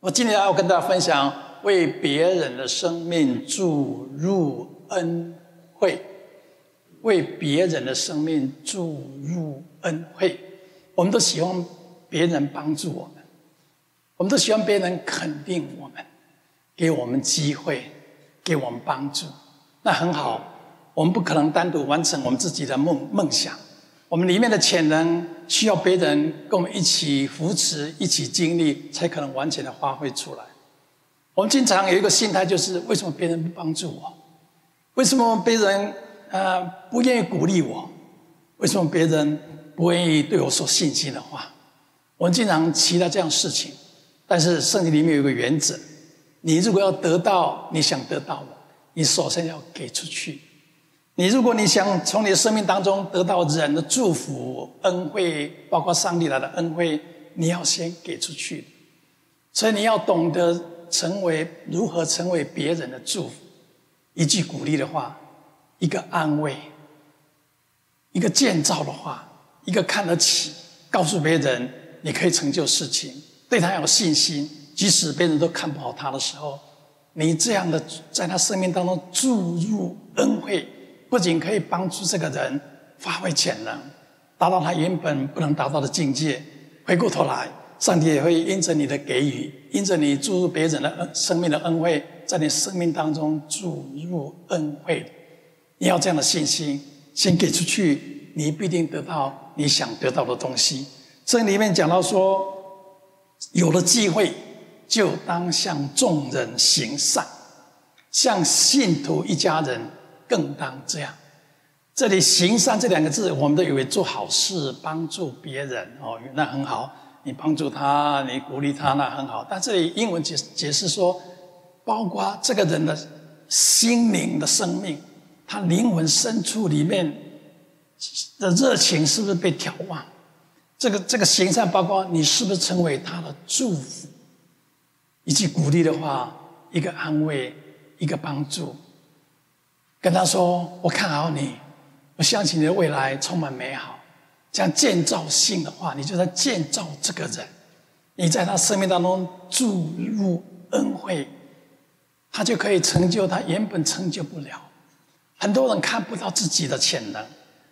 我今天要跟大家分享，为别人的生命注入恩惠，为别人的生命注入恩惠。我们都希望别人帮助我们，我们都希望别人肯定我们，给我们机会，给我们帮助。那很好，我们不可能单独完成我们自己的梦梦想。我们里面的潜能需要别人跟我们一起扶持、一起经历，才可能完全的发挥出来。我们经常有一个心态，就是为什么别人不帮助我？为什么别人呃不愿意鼓励我？为什么别人不愿意对我说信心的话？我们经常期待这样事情，但是圣经里面有一个原则：你如果要得到你想得到的，你首先要给出去。你如果你想从你的生命当中得到人的祝福、恩惠，包括上帝来的恩惠，你要先给出去。所以你要懂得成为如何成为别人的祝福，一句鼓励的话，一个安慰，一个建造的话，一个看得起，告诉别人你可以成就事情，对他有信心，即使别人都看不好他的时候，你这样的在他生命当中注入恩惠。不仅可以帮助这个人发挥潜能，达到他原本不能达到的境界。回过头来，上帝也会因着你的给予，因着你注入别人的恩生命的恩惠，在你生命当中注入恩惠。你要这样的信心，先给出去，你必定得到你想得到的东西。这里面讲到说，有了机会，就当向众人行善，向信徒一家人。更当这样。这里“行善”这两个字，我们都以为做好事、帮助别人哦，那很好。你帮助他，你鼓励他，那很好。但这里英文解解释说，包括这个人的心灵的生命，他灵魂深处里面的热情是不是被调旺？这个这个行善，包括你是不是成为他的祝福，一句鼓励的话，一个安慰，一个帮助。跟他说：“我看好你，我相信你的未来充满美好。这样建造性的话，你就在建造这个人。你在他生命当中注入恩惠，他就可以成就他原本成就不了。很多人看不到自己的潜能，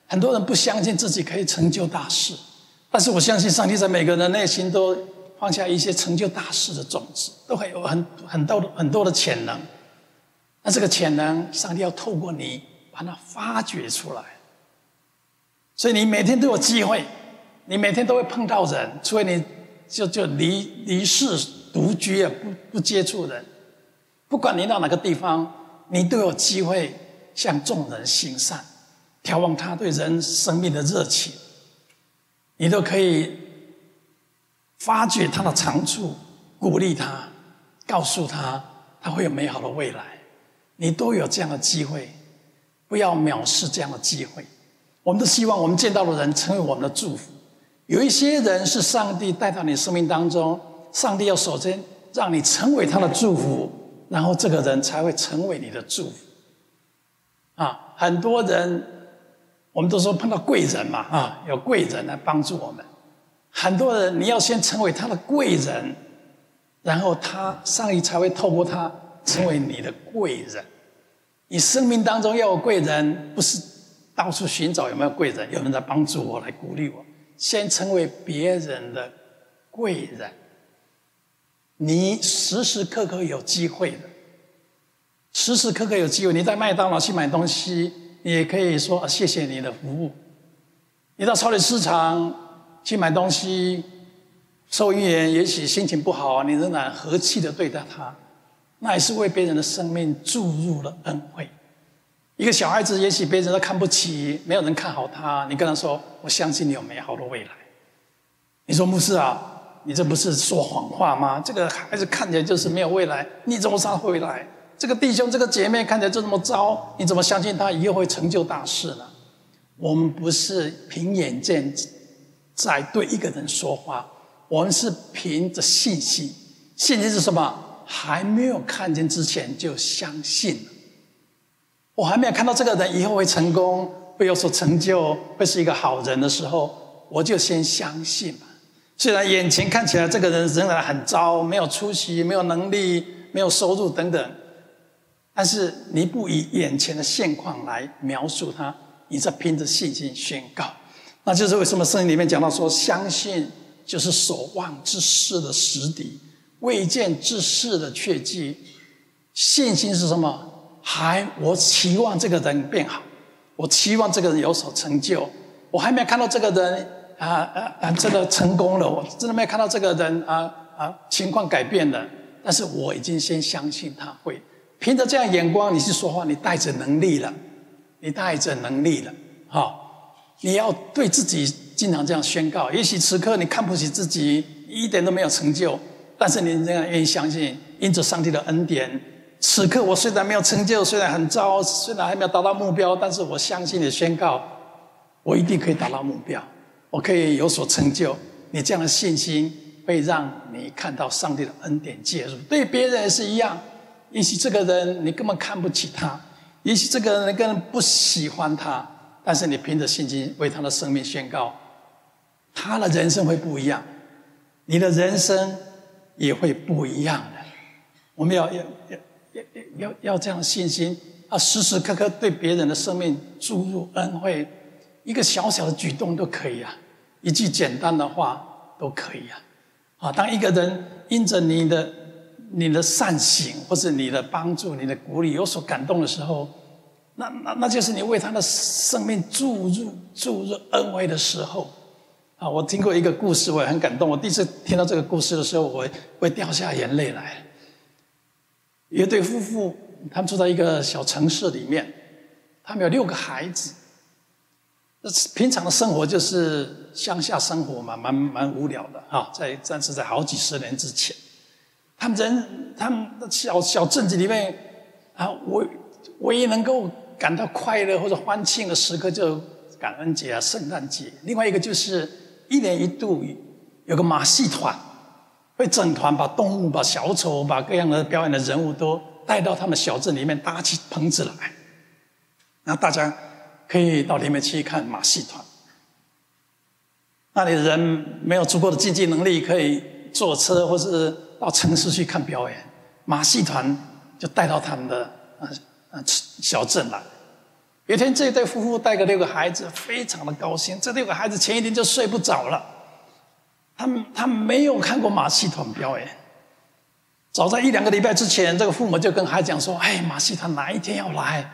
很多人不相信自己可以成就大事。但是我相信，上帝在每个人内心都放下一些成就大事的种子，都会有很很多很多的潜能。”那这个潜能，上帝要透过你把它发掘出来。所以你每天都有机会，你每天都会碰到人，除非你就就离离世独居啊，不不接触人。不管你到哪个地方，你都有机会向众人行善，眺望他对人生命的热情。你都可以发掘他的长处，鼓励他，告诉他他会有美好的未来。你都有这样的机会，不要藐视这样的机会。我们都希望我们见到的人成为我们的祝福。有一些人是上帝带到你生命当中，上帝要首先让你成为他的祝福，然后这个人才会成为你的祝福。啊，很多人我们都说碰到贵人嘛，啊，有贵人来帮助我们。很多人你要先成为他的贵人，然后他上帝才会透过他。成为你的贵人，你生命当中要有贵人，不是到处寻找有没有贵人，有人在帮助我，来鼓励我。先成为别人的贵人，你时时刻刻有机会的，时时刻刻有机会。你在麦当劳去买东西，你也可以说谢谢你的服务。你到超级市场去买东西，收银员也许心情不好，你仍然和气的对待他。那也是为别人的生命注入了恩惠。一个小孩子，也许别人都看不起，没有人看好他。你跟他说：“我相信你有美好的未来。”你说：“牧师啊，你这不是说谎话吗？这个孩子看起来就是没有未来，你怎么知道未来？这个弟兄、这个姐妹看起来就这么糟，你怎么相信他以后会成就大事呢？”我们不是凭眼见在对一个人说话，我们是凭着信心。信心是什么？还没有看见之前就相信，我还没有看到这个人以后会成功，会有所成就，会是一个好人的时候，我就先相信了。虽然眼前看起来这个人仍然很糟，没有出息，没有能力，没有收入等等，但是你不以眼前的现况来描述他，你在凭着信心宣告。那就是为什么圣经里面讲到说，相信就是所望之事的实底，未见之事的确据。信心是什么？还我期望这个人变好，我期望这个人有所成就。我还没有看到这个人啊啊啊，真的成功了。我真的没有看到这个人啊啊，情况改变了。但是我已经先相信他会。凭着这样眼光，你去说话，你带着能力了，你带着能力了，哈。你要对自己经常这样宣告。也许此刻你看不起自己，一点都没有成就，但是你仍然愿意相信，因着上帝的恩典，此刻我虽然没有成就，虽然很糟，虽然还没有达到目标，但是我相信你宣告，我一定可以达到目标，我可以有所成就。你这样的信心会让你看到上帝的恩典介入。对别人也是一样。也许这个人你根本看不起他，也许这个人你根本不喜欢他。但是你凭着信心为他的生命宣告，他的人生会不一样，你的人生也会不一样的。我们要要要要要要这样信心啊，时时刻刻对别人的生命注入恩惠，一个小小的举动都可以啊，一句简单的话都可以啊。啊，当一个人因着你的你的善行或是你的帮助、你的鼓励有所感动的时候。那那那就是你为他的生命注入注入恩惠的时候，啊！我听过一个故事，我也很感动。我第一次听到这个故事的时候，我会掉下眼泪来。一对夫妇，他们住在一个小城市里面，他们有六个孩子。那平常的生活就是乡下生活嘛，蛮蛮无聊的啊。在但是在好几十年之前，他们人他们小小镇子里面啊，我唯一能够。感到快乐或者欢庆的时刻，就感恩节啊、圣诞节。另外一个就是一年一度有个马戏团，会整团把动物、把小丑、把各样的表演的人物都带到他们小镇里面搭起棚子来，然后大家可以到里面去看马戏团。那里的人没有足够的经济能力，可以坐车或是到城市去看表演，马戏团就带到他们的啊啊小镇来，有一天这一对夫妇带个六个孩子，非常的高兴。这六个孩子前一天就睡不着了，他们他没有看过马戏团表演。早在一两个礼拜之前，这个父母就跟孩子讲说：“哎，马戏团哪一天要来？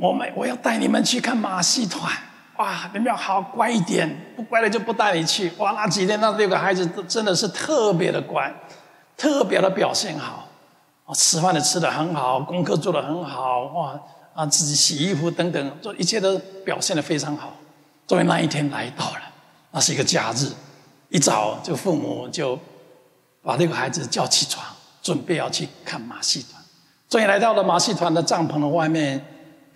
我们我要带你们去看马戏团。哇，你们要好乖一点，不乖的就不带你去。哇，那几天那六个孩子都真的是特别的乖，特别的表现好。”吃饭的吃的很好，功课做的很好，哇啊，自己洗衣服等等，做一切都表现得非常好。终于那一天来到了，那是一个假日，一早就父母就把这个孩子叫起床，准备要去看马戏团。终于来到了马戏团的帐篷的外面，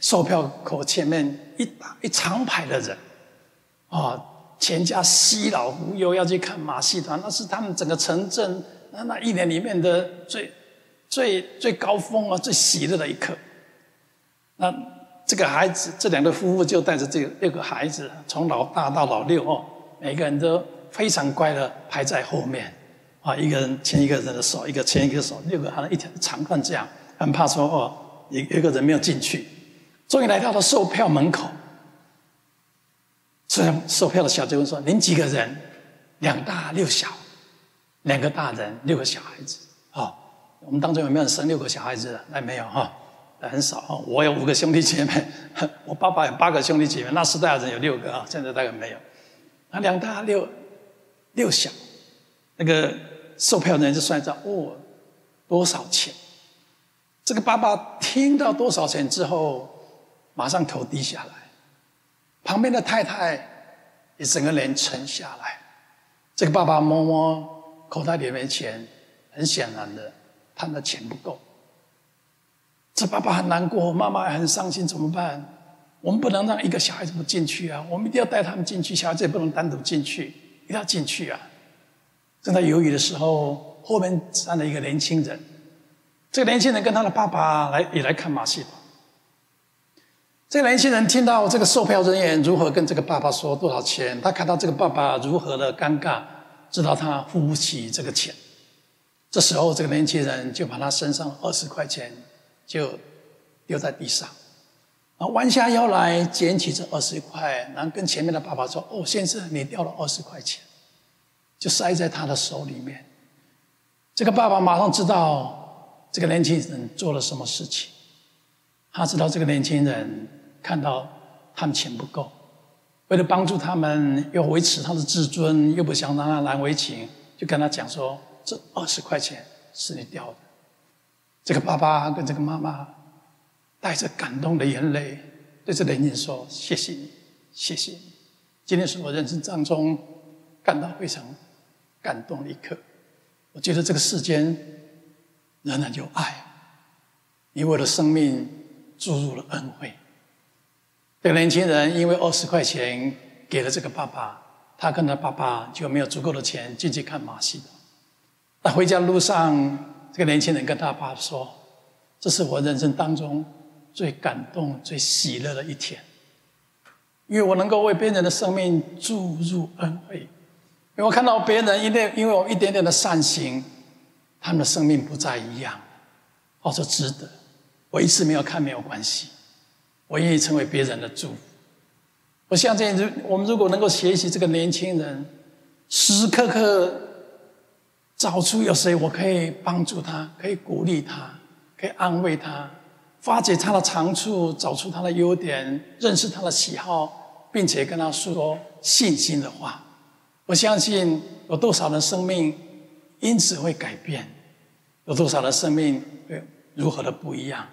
售票口前面一大一长排的人，啊，全家携老扶幼要去看马戏团，那是他们整个城镇那那一年里面的最。最最高峰啊，最喜乐的一刻。那这个孩子，这两对夫妇就带着这六个孩子，从老大到老六哦，每个人都非常乖的排在后面，啊，一个人牵一个人的手，一个牵一个手，六个好像一条长棍这样，很怕说哦，有有一个人没有进去。终于来到了售票门口，售售票的小姐问说：“您几个人？两大六小，两个大人，六个小孩子，哦。”我们当中有没有生六个小孩子的？那没有哈，很少。我有五个兄弟姐妹，我爸爸有八个兄弟姐妹。那时代的人有六个啊，现在大概没有。那两大六六小，那个售票人就算账哦，多少钱？这个爸爸听到多少钱之后，马上头低下来。旁边的太太也整个脸沉下来。这个爸爸摸摸口袋里面钱，很显然的。他的钱不够，这爸爸很难过，妈妈也很伤心，怎么办？我们不能让一个小孩子不进去啊！我们一定要带他们进去，小孩子也不能单独进去，一定要进去啊！正在犹豫的时候，后面站了一个年轻人，这个年轻人跟他的爸爸来也来看马戏团。这个年轻人听到这个售票人员如何跟这个爸爸说多少钱，他看到这个爸爸如何的尴尬，知道他付不起这个钱。这时候，这个年轻人就把他身上二十块钱就丢在地上，然后弯下腰来捡起这二十块，然后跟前面的爸爸说：“哦，先生，你掉了二十块钱。”就塞在他的手里面。这个爸爸马上知道这个年轻人做了什么事情。他知道这个年轻人看到他们钱不够，为了帮助他们，又维持他的自尊，又不想让他难为情，就跟他讲说。这二十块钱是你掉的。这个爸爸跟这个妈妈带着感动的眼泪，对这年轻人说：“谢谢你，谢谢你。今天是我人生当中感到非常感动的一刻。我觉得这个世间仍然有爱，你为了生命注入了恩惠。”这个年轻人因为二十块钱给了这个爸爸，他跟他爸爸就没有足够的钱进去看马戏了。那回家路上，这个年轻人跟他爸说：“这是我人生当中最感动、最喜乐的一天，因为我能够为别人的生命注入恩惠。因为我看到别人因为因为我一点点的善行，他们的生命不再一样。我说值得，我一次没有看没有关系，我愿意成为别人的祝福。我相信，如我们如果能够学习这个年轻人，时时刻刻。”找出有谁我可以帮助他，可以鼓励他，可以安慰他，发掘他的长处，找出他的优点，认识他的喜好，并且跟他说信心的话。我相信有多少人生命因此会改变，有多少人生命会如何的不一样，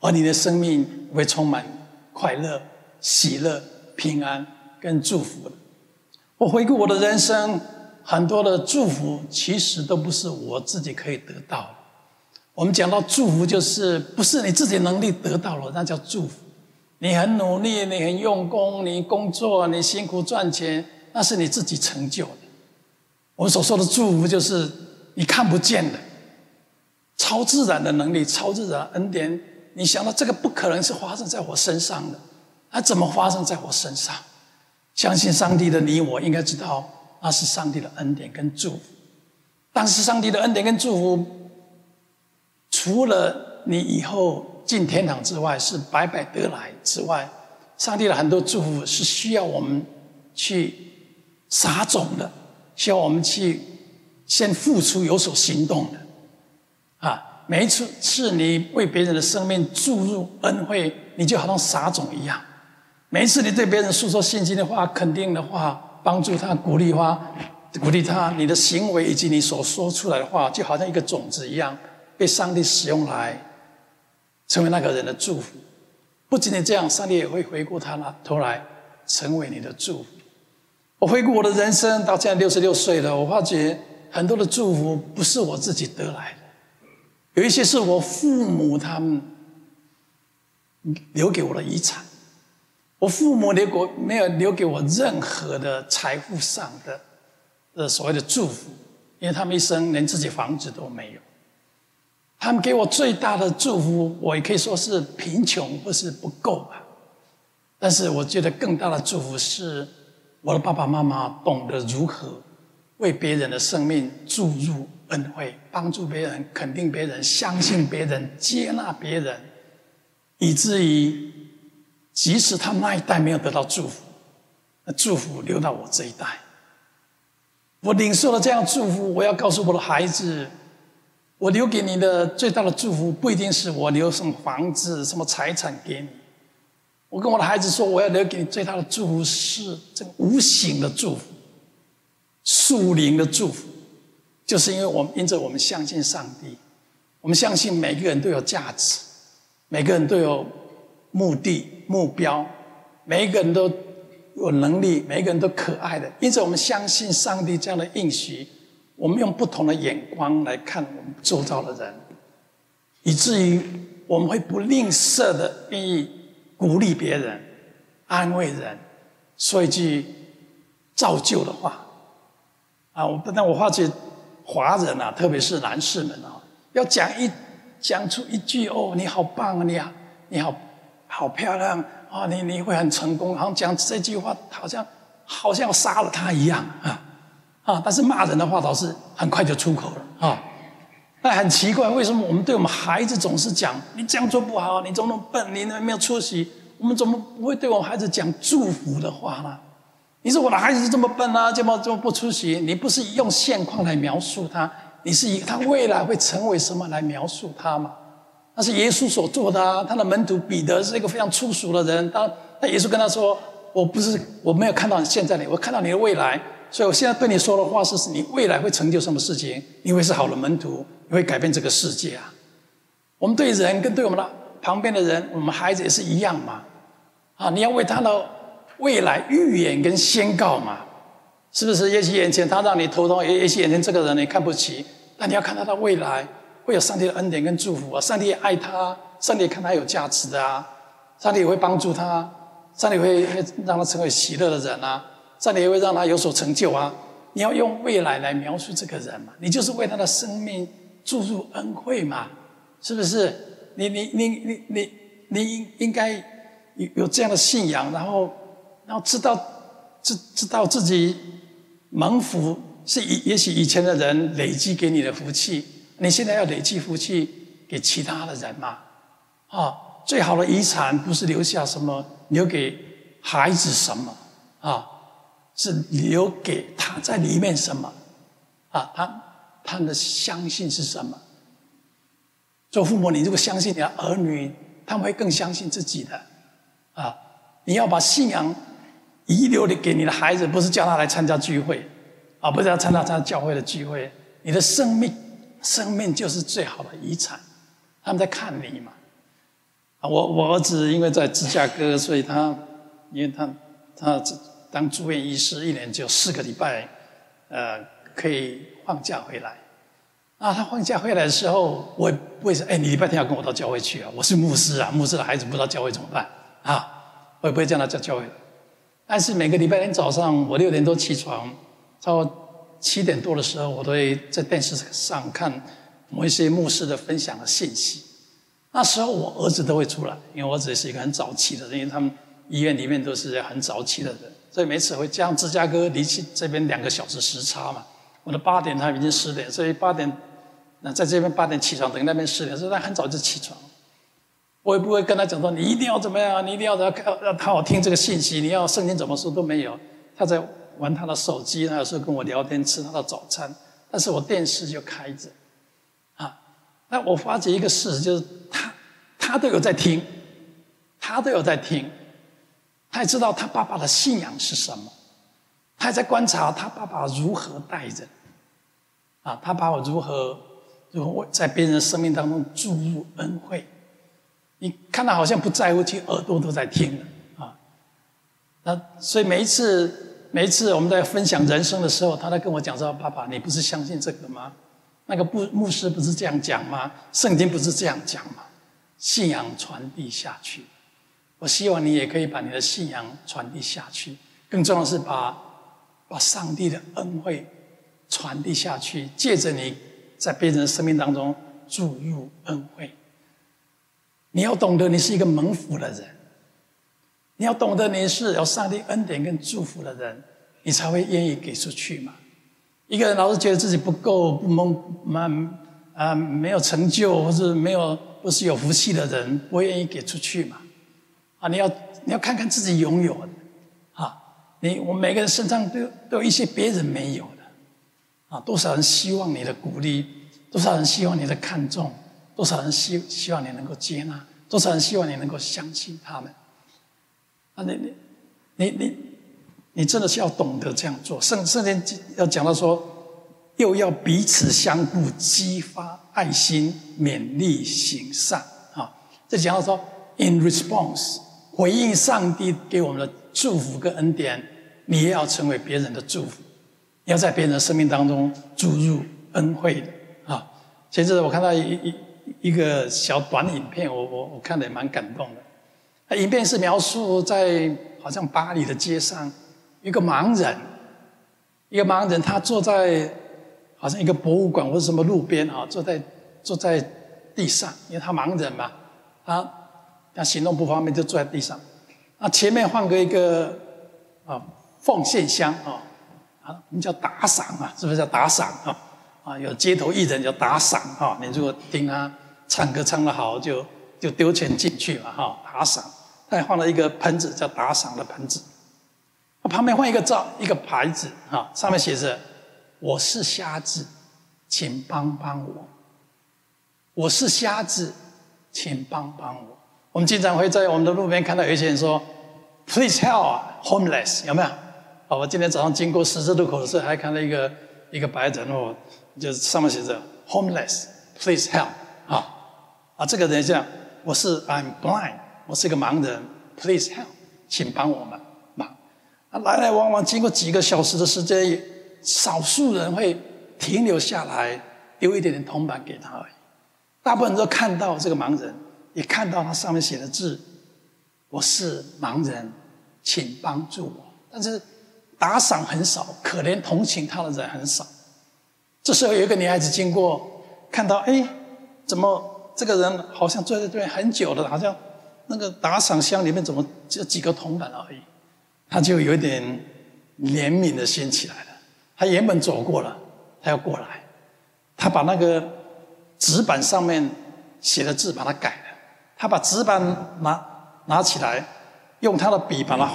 而你的生命会充满快乐、喜乐、平安跟祝福。我回顾我的人生。很多的祝福其实都不是我自己可以得到。我们讲到祝福，就是不是你自己能力得到了，那叫祝福。你很努力，你很用功，你工作，你辛苦赚钱，那是你自己成就的。我们所说的祝福，就是你看不见的、超自然的能力、超自然恩典。你想到这个不可能是发生在我身上的，那怎么发生在我身上？相信上帝的你我应该知道。那是上帝的恩典跟祝福，但是上帝的恩典跟祝福，除了你以后进天堂之外是白白得来之外，上帝的很多祝福是需要我们去撒种的，需要我们去先付出、有所行动的。啊，每一次是你为别人的生命注入恩惠，你就好像撒种一样；每一次你对别人诉说信心的话、肯定的话。帮助他，鼓励他，鼓励他。你的行为以及你所说出来的话，就好像一个种子一样，被上帝使用来成为那个人的祝福。不仅仅这样，上帝也会回过他那头来，成为你的祝福。我回顾我的人生，到现在六十六岁了，我发觉很多的祝福不是我自己得来的，有一些是我父母他们留给我的遗产。我父母留给没有留给我任何的财富上的呃所谓的祝福，因为他们一生连自己房子都没有。他们给我最大的祝福，我也可以说是贫穷或是不够吧。但是我觉得更大的祝福是，我的爸爸妈妈懂得如何为别人的生命注入恩惠，帮助别人，肯定别人，相信别人，接纳别人，以至于。即使他那一代没有得到祝福，那祝福留到我这一代。我领受了这样祝福，我要告诉我的孩子：我留给你的最大的祝福，不一定是我留什么房子、什么财产给你。我跟我的孩子说，我要留给你最大的祝福是这个无形的祝福、属灵的祝福，就是因为我们因着我们相信上帝，我们相信每个人都有价值，每个人都有目的。目标，每一个人都有能力，每一个人都可爱的。因此，我们相信上帝这样的应许，我们用不同的眼光来看我们周遭的人，以至于我们会不吝啬的愿意鼓励别人、安慰人，说一句造就的话。啊，我但我发觉华人啊，特别是男士们啊，要讲一讲出一句哦，你好棒啊，你好，你好。好漂亮啊！你你会很成功，好像讲这句话，好像好像要杀了他一样啊！啊，但是骂人的话倒是很快就出口了啊。那很奇怪，为什么我们对我们孩子总是讲你这样做不好，你怎么那么笨，你没有出息？我们怎么不会对我们孩子讲祝福的话呢？你说我的孩子是这么笨啊，这么这么不出息？你不是用现况来描述他，你是以他未来会成为什么来描述他吗？那是耶稣所做的啊。他的门徒彼得是一个非常粗俗的人，当那耶稣跟他说：“我不是我没有看到你现在的，我看到你的未来。所以我现在对你说的话是：你未来会成就什么事情？你会是好的门徒，你会改变这个世界啊。”我们对人跟对我们的旁边的人，我们孩子也是一样嘛。啊，你要为他的未来预言跟宣告嘛，是不是？也许眼前他让你头痛，也也许眼前这个人你看不起，但你要看他的未来。会有上帝的恩典跟祝福啊！上帝也爱他，上帝也看他有价值的啊！上帝也会帮助他，上帝会让他成为喜乐的人啊！上帝也会让他有所成就啊！你要用未来来描述这个人嘛？你就是为他的生命注入恩惠嘛？是不是？你你你你你你应应该有有这样的信仰，然后然后知道知知道自己蒙福是以也许以前的人累积给你的福气。你现在要累积福气给其他的人嘛？啊，最好的遗产不是留下什么，留给孩子什么啊？是留给他在里面什么？啊，他他的相信是什么？做父母，你如果相信你的儿女，他们会更相信自己的。啊，你要把信仰遗留的给你的孩子，不是叫他来参加聚会，啊，不是要参加参加教会的聚会，你的生命。生命就是最好的遗产，他们在看你嘛。啊，我我儿子因为在芝加哥，所以他因为他他当住院医师，一年只有四个礼拜，呃，可以放假回来。啊，他放假回来的时候，我也不会说，哎，你礼拜天要跟我到教会去啊？我是牧师啊，牧师的孩子不知道教会怎么办啊？我也不会叫他叫教会。但是每个礼拜天早上，我六点多起床，超。七点多的时候，我都会在电视上看某一些牧师的分享的信息。那时候我儿子都会出来，因为我儿子是一个很早起的人，因为他们医院里面都是很早起的人，所以每次会加芝加哥离去这边两个小时时差嘛。我的八点，他已经十点，所以八点那在这边八点起床，等于那边十点，所以他很早就起床。我也不会跟他讲说你一定要怎么样，你一定要要要他好听这个信息，你要圣经怎么说都没有，他在。玩他的手机，他有时候跟我聊天，吃他的早餐，但是我电视就开着，啊，那我发觉一个事实，就是他，他都有在听，他都有在听，他也知道他爸爸的信仰是什么，他还在观察他爸爸如何待人，啊，他爸爸如何如何在别人生命当中注入恩惠，你看他好像不在乎，其实耳朵都在听啊，那所以每一次。每一次我们在分享人生的时候，他在跟我讲说：“爸爸，你不是相信这个吗？那个牧牧师不是这样讲吗？圣经不是这样讲吗？信仰传递下去，我希望你也可以把你的信仰传递下去。更重要的是把把上帝的恩惠传递下去，借着你在别人的生命当中注入恩惠。你要懂得，你是一个蒙福的人。”你要懂得，你是有上帝恩典跟祝福的人，你才会愿意给出去嘛。一个人老是觉得自己不够、不蒙、满啊，没有成就，或是没有不是有福气的人，不愿意给出去嘛。啊，你要你要看看自己拥有的，啊，你我们每个人身上都都有一些别人没有的，啊，多少人希望你的鼓励，多少人希望你的看重，多少人希希望你能够接纳，多少人希望你能够相信他们。啊，你你你你你真的是要懂得这样做。圣圣经要讲到说，又要彼此相互，激发爱心，勉励行善。啊，这讲到说，in response 回应上帝给我们的祝福跟恩典，你也要成为别人的祝福，你要在别人的生命当中注入恩惠的。啊，前阵子我看到一一一个小短影片，我我我看的也蛮感动的。那影片是描述在好像巴黎的街上，一个盲人，一个盲人，他坐在好像一个博物馆或者什么路边啊，坐在坐在地上，因为他盲人嘛，他他行动不方便，就坐在地上。那前面放个一个啊奉献箱啊，啊，我们叫打赏啊，是不是叫打赏啊？啊，有街头艺人叫打赏啊，你如果听他唱歌唱得好，就就丢钱进去嘛哈，打赏。他还放了一个盆子，叫打赏的盆子。旁边放一个照，一个牌子啊，上面写着：“我是瞎子，请帮帮我。”我是瞎子，请帮帮我。我们经常会在我们的路边看到有一些人说：“Please help homeless。”有没有？啊，我今天早上经过十字路口的时候，还看到一个一个白人哦，就是上面写着 “homeless”，“Please help”。啊啊，这个人这样，我是 I'm blind，我是一个盲人，“Please help”，请帮我们忙。啊，来来往往经过几个小时的时间，少数人会停留下来，丢一点点铜板给他而已。大部分人都看到这个盲人，也看到他上面写的字：“我是盲人，请帮助我。”但是打赏很少，可怜同情他的人很少。这时候有一个女孩子经过，看到哎，怎么这个人好像坐在这边很久了，好像那个打赏箱里面怎么只有几个铜板而已？他就有点怜悯的心起来了。他原本走过了，他要过来，他把那个。纸板上面写的字，把它改了。他把纸板拿拿起来，用他的笔把它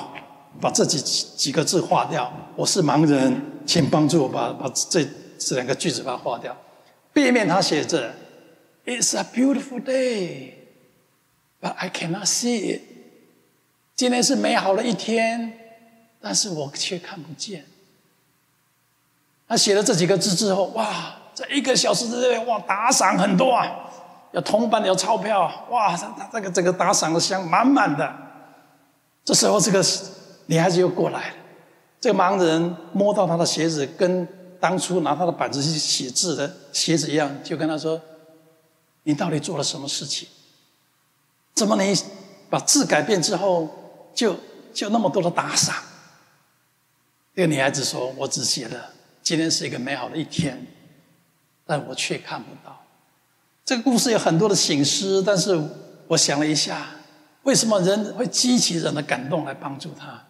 把这几几个字划掉。我是盲人，请帮助我把把这这两个句子把它划掉。背面他写着：“It's a beautiful day, but I cannot see it。”今天是美好的一天，但是我却看不见。他写了这几个字之后，哇！在一个小时之内，哇，打赏很多啊，有铜板，有钞票，哇，他他这个整个打赏的箱满满的。这时候，这个女孩子又过来了，这个盲人摸到他的鞋子，跟当初拿他的板子去写字的鞋子一样，就跟他说：“你到底做了什么事情？怎么你把字改变之后，就就那么多的打赏？”这个女孩子说：“我只写了今天是一个美好的一天。”但我却看不到。这个故事有很多的醒思，但是我想了一下，为什么人会激起人的感动来帮助他？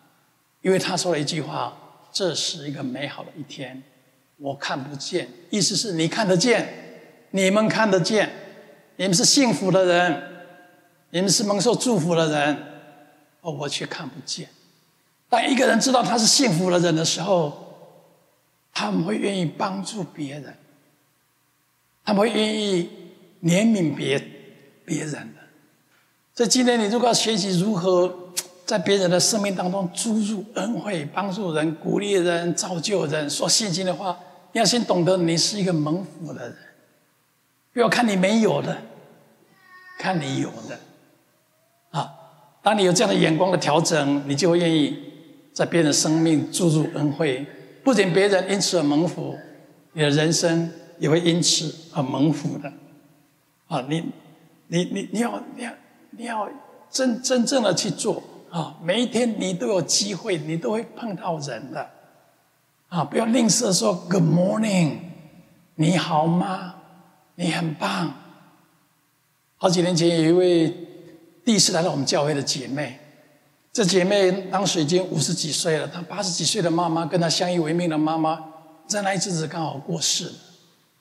因为他说了一句话：“这是一个美好的一天，我看不见。”意思是你看得见，你们看得见，你们是幸福的人，你们是蒙受祝福的人，而我却看不见。当一个人知道他是幸福的人的时候，他们会愿意帮助别人。他们会愿意怜悯别别人的，所以今天你如果要学习如何 在别人的生命当中注入恩惠、帮助人、鼓励人、造就人、说信心的话，你要先懂得你是一个蒙福的人，不要看你没有的，看你有的。当你有这样的眼光的调整，你就会愿意在别人的生命注入恩惠，不仅别人因此而蒙福，你的人生。也会因此而蒙福的，啊，你，你，你，你要，你要，你要真真正的去做啊！每一天你都有机会，你都会碰到人的，啊，不要吝啬说 “Good morning”，你好吗？你很棒。好几年前有一位第一次来到我们教会的姐妹，这姐妹当时已经五十几岁了，她八十几岁的妈妈跟她相依为命的妈妈，在那一阵子刚好过世了。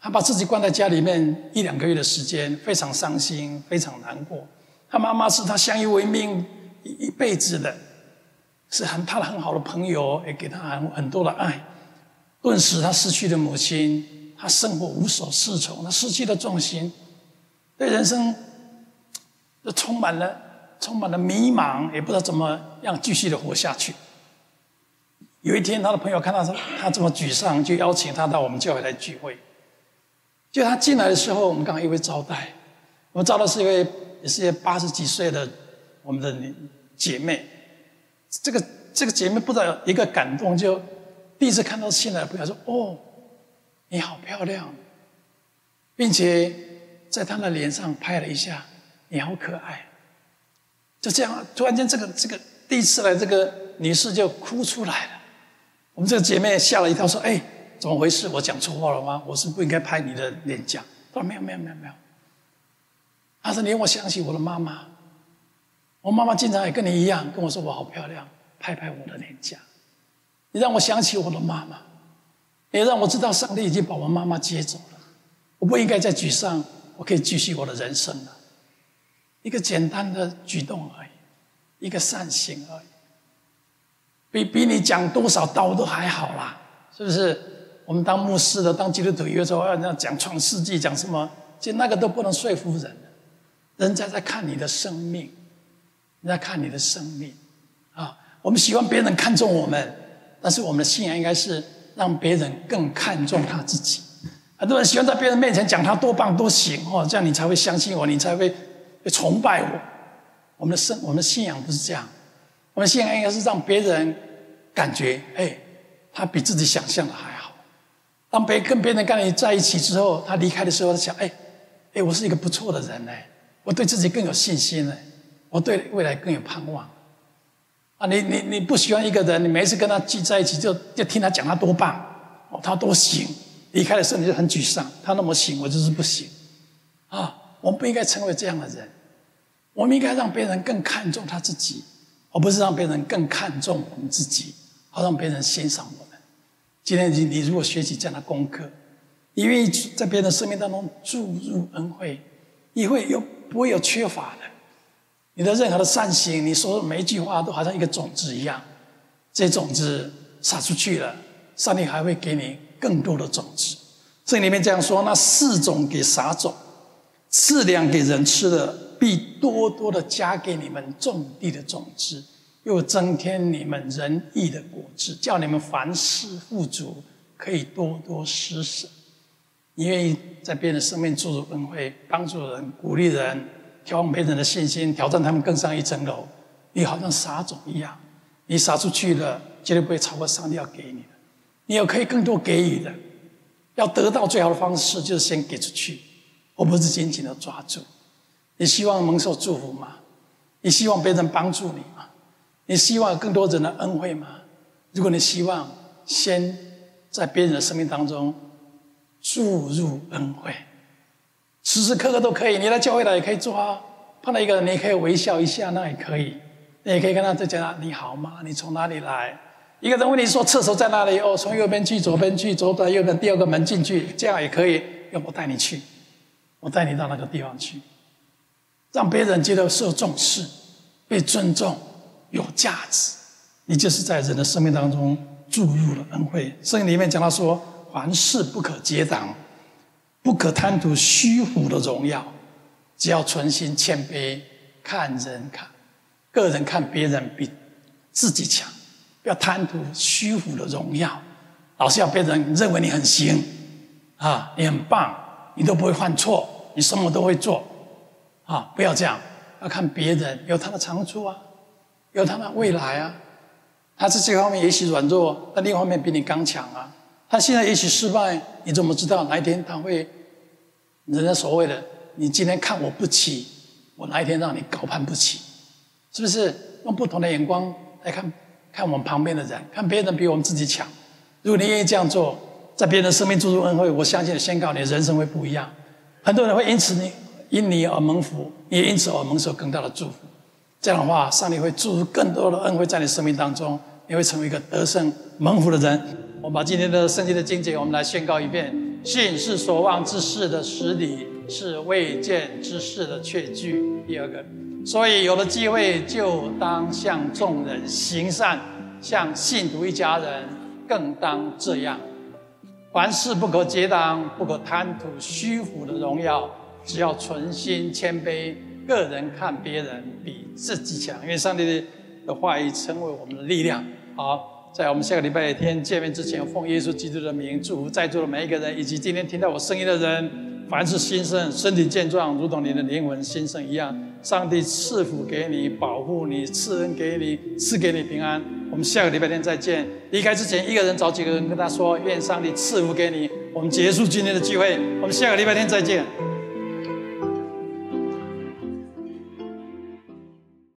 她把自己关在家里面一两个月的时间，非常伤心，非常难过。她妈妈是她相依为命一一辈子的，是很她的很好的朋友，也给她很很多的爱。顿时，她失去了母亲，她生活无所适从，她失去了重心，对人生就充满了充满了迷茫，也不知道怎么样继续的活下去。有一天，他的朋友看到他他这么沮丧，就邀请他到我们教会来聚会。就他进来的时候，我们刚好一位招待，我们招待是一位也是一位八十几岁的我们的姐妹。这个这个姐妹不知道一个感动，就第一次看到新来的朋友说：“哦，你好漂亮，并且在她的脸上拍了一下，你好可爱。”就这样，突然间这个这个第一次来这个女士就哭出来了。我们这个姐妹吓了一跳，说：“哎。”怎么回事？我讲错话了吗？我是不应该拍你的脸颊。他说没有没有没有没有。他说，你让我想起我的妈妈，我妈妈经常也跟你一样跟我说，我好漂亮，拍拍我的脸颊。你让我想起我的妈妈，也让我知道上帝已经把我妈妈接走了，我不应该再沮丧，我可以继续我的人生了。一个简单的举动而已，一个善行而已，比比你讲多少道都还好啦，是不是？我们当牧师的，当基督徒，有时候要讲创世纪，讲什么，其实那个都不能说服人。人家在看你的生命，人家看你的生命啊。我们喜欢别人看重我们，但是我们的信仰应该是让别人更看重他自己。很多人喜欢在别人面前讲他多棒多行哦，这样你才会相信我，你才会会崇拜我。我们的生，我们的信仰不是这样。我们信仰应该是让别人感觉，哎，他比自己想象的还好。当别跟别人跟你在一起之后，他离开的时候，他想：哎，哎，我是一个不错的人呢，我对自己更有信心呢，我对未来更有盼望。啊，你你你不喜欢一个人，你每次跟他聚在一起就，就就听他讲他多棒，哦，他多行，离开的时候你就很沮丧，他那么行，我就是不行。啊，我们不应该成为这样的人，我们应该让别人更看重他自己，而不是让别人更看重我们自己，好让别人欣赏我们。今天你你如果学习这样的功课，你愿意在别人的生命当中注入恩惠，你会有不会有缺乏的？你的任何的善行，你说的每一句话都好像一个种子一样，这种子撒出去了，上帝还会给你更多的种子。这里面这样说：那四种给撒种，赐粮给人吃的，必多多的加给你们种地的种子。又增添你们仁义的果子，叫你们凡事富足，可以多多施舍。你愿意在别人的生命注入恩惠，帮助人、鼓励人，挑别人的信心，挑战他们更上一层楼。你好像撒种一样，你撒出去了，绝对不会超过上帝要给你的。你有可以更多给予的，要得到最好的方式就是先给出去，我不是紧紧的抓住。你希望蒙受祝福吗？你希望别人帮助你吗？你希望更多人的恩惠吗？如果你希望，先在别人的生命当中注入恩惠，时时刻刻都可以。你来教会来也可以做啊。碰到一个人，你可以微笑一下，那也可以。你也可以跟他在讲：“你好吗？你从哪里来？”一个人问你说：“厕所在哪里？”哦，从右边去，左边去，左转右边第二个门进去，这样也可以。要不带你去，我带你到那个地方去，让别人觉得受重视、被尊重。有价值，你就是在人的生命当中注入了恩惠。圣经里面讲到说：“凡事不可结党，不可贪图虚浮的荣耀，只要存心谦卑，看人看个人看别人比自己强，不要贪图虚浮的荣耀，老是要别人认为你很行啊，你很棒，你都不会犯错，你什么都会做啊，不要这样，要看别人有他的长处啊。”有他的未来啊，他在这方面也许软弱，但另一方面比你刚强啊。他现在也许失败，你怎么知道哪一天他会？人家所谓的，你今天看我不起，我哪一天让你高攀不起？是不是？用不同的眼光来看看我们旁边的人，看别人比我们自己强。如果你愿意这样做，在别人的生命注入恩惠，我相信宣告你的人生会不一样。很多人会因此你因你而蒙福，也因此而蒙受更大的祝福。这样的话，上帝会注入更多的恩惠在你生命当中，你会成为一个得胜蒙福的人。我们把今天的圣经的经节，我们来宣告一遍：信是所望之事的实底，是未见之事的确据。第二个，所以有了机会，就当向众人行善，向信徒一家人更当这样。凡事不可结党，不可贪图虚浮的荣耀，只要存心谦卑。个人看别人比自己强，因为上帝的话语成为我们的力量。好，在我们下个礼拜天见面之前，奉耶稣基督的名祝福在座的每一个人，以及今天听到我声音的人，凡是兴盛、身体健壮，如同你的灵魂兴盛一样。上帝赐福给你，保护你，赐恩给你，赐给你平安。我们下个礼拜天再见。离开之前，一个人找几个人跟他说：愿上帝赐福给你。我们结束今天的聚会，我们下个礼拜天再见。